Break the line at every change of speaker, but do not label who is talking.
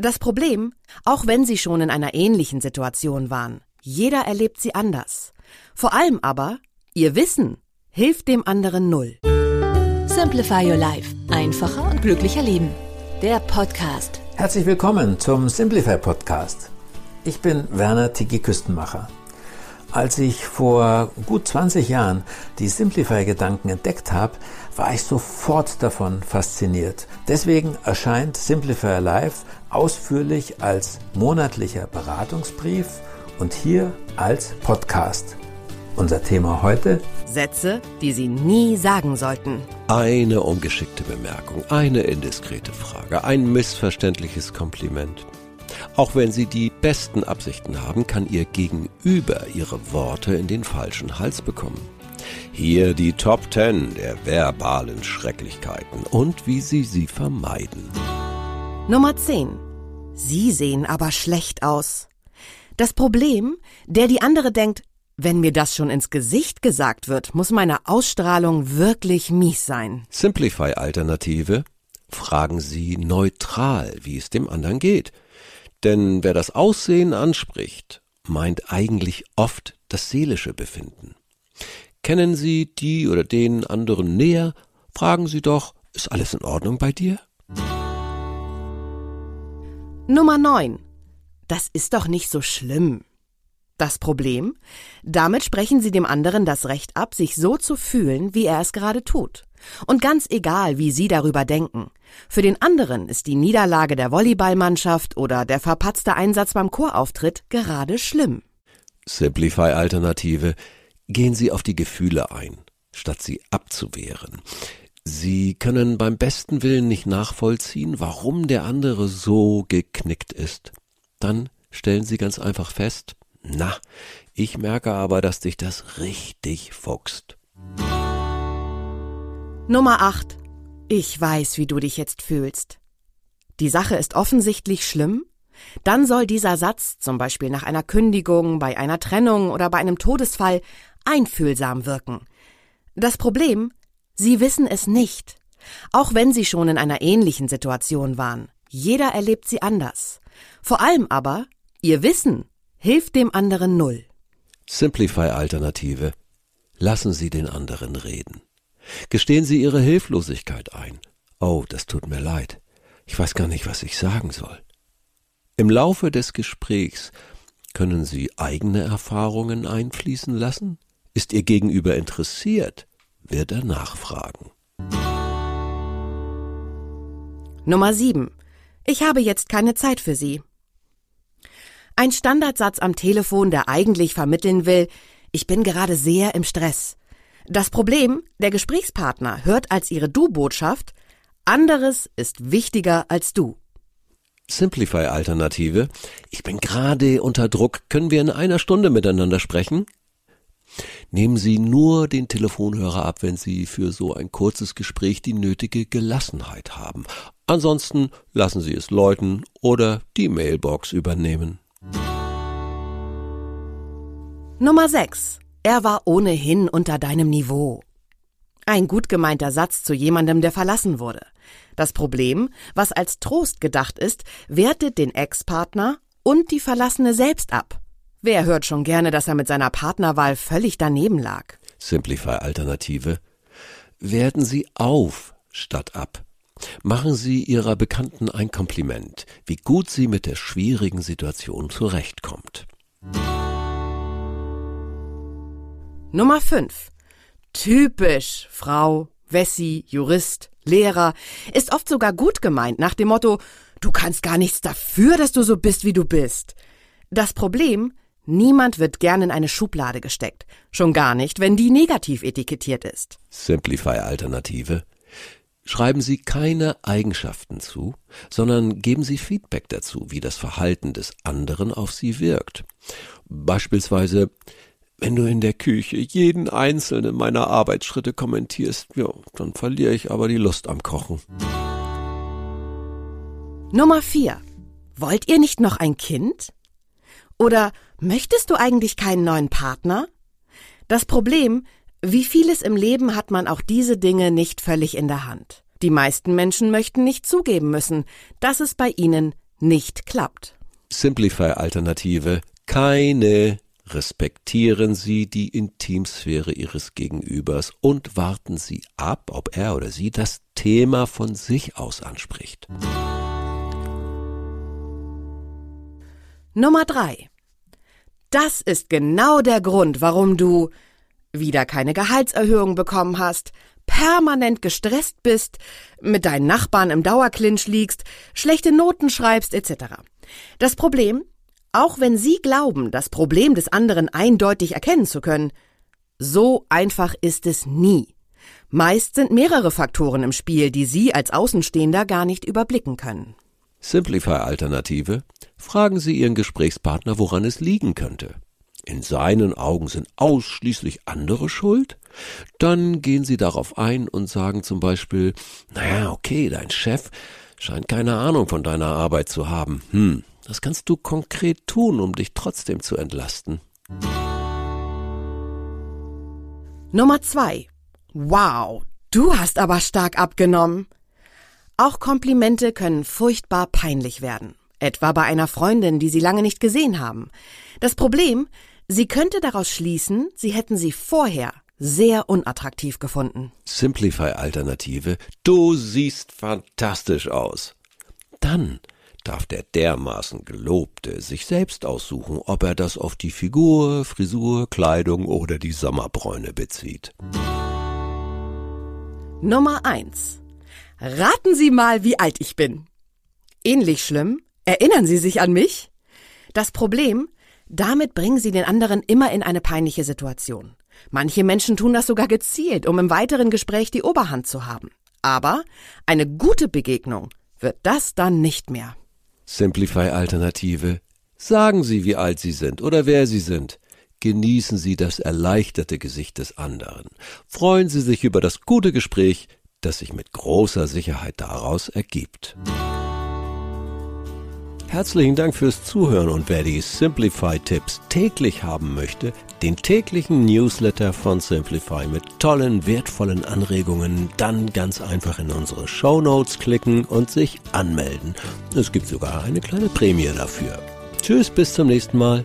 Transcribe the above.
Das Problem, auch wenn Sie schon in einer ähnlichen Situation waren, jeder erlebt sie anders. Vor allem aber, Ihr Wissen hilft dem anderen null.
Simplify Your Life. Einfacher und glücklicher Leben. Der Podcast.
Herzlich willkommen zum Simplify Podcast. Ich bin Werner Tiki Küstenmacher. Als ich vor gut 20 Jahren die Simplify-Gedanken entdeckt habe, war ich sofort davon fasziniert. Deswegen erscheint Simplify Life ausführlich als monatlicher Beratungsbrief und hier als Podcast. Unser Thema heute?
Sätze, die Sie nie sagen sollten.
Eine ungeschickte Bemerkung, eine indiskrete Frage, ein missverständliches Kompliment. Auch wenn Sie die besten Absichten haben, kann Ihr Gegenüber Ihre Worte in den falschen Hals bekommen. Hier die Top 10 der verbalen Schrecklichkeiten und wie Sie sie vermeiden.
Nummer 10. Sie sehen aber schlecht aus. Das Problem, der die andere denkt, wenn mir das schon ins Gesicht gesagt wird, muss meine Ausstrahlung wirklich mies sein.
Simplify-Alternative. Fragen Sie neutral, wie es dem anderen geht. Denn wer das Aussehen anspricht, meint eigentlich oft das seelische Befinden. Kennen Sie die oder den anderen näher? Fragen Sie doch, ist alles in Ordnung bei dir?
Nummer 9. Das ist doch nicht so schlimm. Das Problem? Damit sprechen Sie dem anderen das Recht ab, sich so zu fühlen, wie er es gerade tut. Und ganz egal, wie Sie darüber denken. Für den anderen ist die Niederlage der Volleyballmannschaft oder der verpatzte Einsatz beim Chorauftritt gerade schlimm.
Simplify-Alternative. Gehen Sie auf die Gefühle ein, statt sie abzuwehren. Sie können beim besten Willen nicht nachvollziehen, warum der andere so geknickt ist. Dann stellen Sie ganz einfach fest, na, ich merke aber, dass dich das richtig fuchst.
Nummer 8. Ich weiß, wie du dich jetzt fühlst. Die Sache ist offensichtlich schlimm? Dann soll dieser Satz, zum Beispiel nach einer Kündigung, bei einer Trennung oder bei einem Todesfall, einfühlsam wirken. Das Problem, Sie wissen es nicht. Auch wenn Sie schon in einer ähnlichen Situation waren. Jeder erlebt sie anders. Vor allem aber, Ihr Wissen Hilft dem anderen null.
Simplify-Alternative. Lassen Sie den anderen reden. Gestehen Sie Ihre Hilflosigkeit ein. Oh, das tut mir leid. Ich weiß gar nicht, was ich sagen soll. Im Laufe des Gesprächs können Sie eigene Erfahrungen einfließen lassen? Ist Ihr Gegenüber interessiert? Wird er nachfragen.
Nummer 7. Ich habe jetzt keine Zeit für Sie. Ein Standardsatz am Telefon, der eigentlich vermitteln will, ich bin gerade sehr im Stress. Das Problem, der Gesprächspartner hört als ihre Du-Botschaft, anderes ist wichtiger als du.
Simplify-Alternative. Ich bin gerade unter Druck. Können wir in einer Stunde miteinander sprechen? Nehmen Sie nur den Telefonhörer ab, wenn Sie für so ein kurzes Gespräch die nötige Gelassenheit haben. Ansonsten lassen Sie es läuten oder die Mailbox übernehmen.
Nummer 6. Er war ohnehin unter deinem Niveau. Ein gut gemeinter Satz zu jemandem, der verlassen wurde. Das Problem, was als Trost gedacht ist, wertet den Ex-Partner und die Verlassene selbst ab. Wer hört schon gerne, dass er mit seiner Partnerwahl völlig daneben lag?
Simplify-Alternative. Werten Sie auf statt ab. Machen Sie Ihrer Bekannten ein Kompliment, wie gut sie mit der schwierigen Situation zurechtkommt.
Nummer 5. Typisch, Frau, Wessi, Jurist, Lehrer, ist oft sogar gut gemeint nach dem Motto, du kannst gar nichts dafür, dass du so bist, wie du bist. Das Problem, niemand wird gern in eine Schublade gesteckt, schon gar nicht, wenn die negativ etikettiert ist.
Simplify Alternative. Schreiben Sie keine Eigenschaften zu, sondern geben Sie Feedback dazu, wie das Verhalten des anderen auf Sie wirkt. Beispielsweise, wenn du in der Küche jeden einzelnen meiner Arbeitsschritte kommentierst, ja, dann verliere ich aber die Lust am Kochen.
Nummer 4. Wollt ihr nicht noch ein Kind? Oder möchtest du eigentlich keinen neuen Partner? Das Problem, wie vieles im Leben hat man auch diese Dinge nicht völlig in der Hand. Die meisten Menschen möchten nicht zugeben müssen, dass es bei ihnen nicht klappt.
Simplify-Alternative. Keine. Respektieren Sie die Intimsphäre Ihres Gegenübers und warten Sie ab, ob er oder sie das Thema von sich aus anspricht.
Nummer 3. Das ist genau der Grund, warum du wieder keine Gehaltserhöhung bekommen hast, permanent gestresst bist, mit deinen Nachbarn im Dauerclinch liegst, schlechte Noten schreibst etc. Das Problem, auch wenn Sie glauben, das Problem des anderen eindeutig erkennen zu können, so einfach ist es nie. Meist sind mehrere Faktoren im Spiel, die Sie als Außenstehender gar nicht überblicken können.
Simplify-Alternative. Fragen Sie Ihren Gesprächspartner, woran es liegen könnte in seinen Augen sind ausschließlich andere schuld? Dann gehen Sie darauf ein und sagen zum Beispiel, naja, okay, dein Chef scheint keine Ahnung von deiner Arbeit zu haben. Hm, das kannst du konkret tun, um dich trotzdem zu entlasten.
Nummer zwei. Wow, du hast aber stark abgenommen. Auch Komplimente können furchtbar peinlich werden. Etwa bei einer Freundin, die Sie lange nicht gesehen haben. Das Problem, Sie könnte daraus schließen, Sie hätten sie vorher sehr unattraktiv gefunden.
Simplify-Alternative. Du siehst fantastisch aus. Dann darf der dermaßen Gelobte sich selbst aussuchen, ob er das auf die Figur, Frisur, Kleidung oder die Sommerbräune bezieht.
Nummer eins. Raten Sie mal, wie alt ich bin. Ähnlich schlimm? Erinnern Sie sich an mich? Das Problem, damit bringen sie den anderen immer in eine peinliche Situation. Manche Menschen tun das sogar gezielt, um im weiteren Gespräch die Oberhand zu haben. Aber eine gute Begegnung wird das dann nicht mehr.
Simplify-Alternative. Sagen Sie, wie alt Sie sind oder wer Sie sind. Genießen Sie das erleichterte Gesicht des anderen. Freuen Sie sich über das gute Gespräch, das sich mit großer Sicherheit daraus ergibt. Herzlichen Dank fürs Zuhören und wer die Simplify-Tipps täglich haben möchte, den täglichen Newsletter von Simplify mit tollen, wertvollen Anregungen, dann ganz einfach in unsere Show Notes klicken und sich anmelden. Es gibt sogar eine kleine Prämie dafür. Tschüss, bis zum nächsten Mal.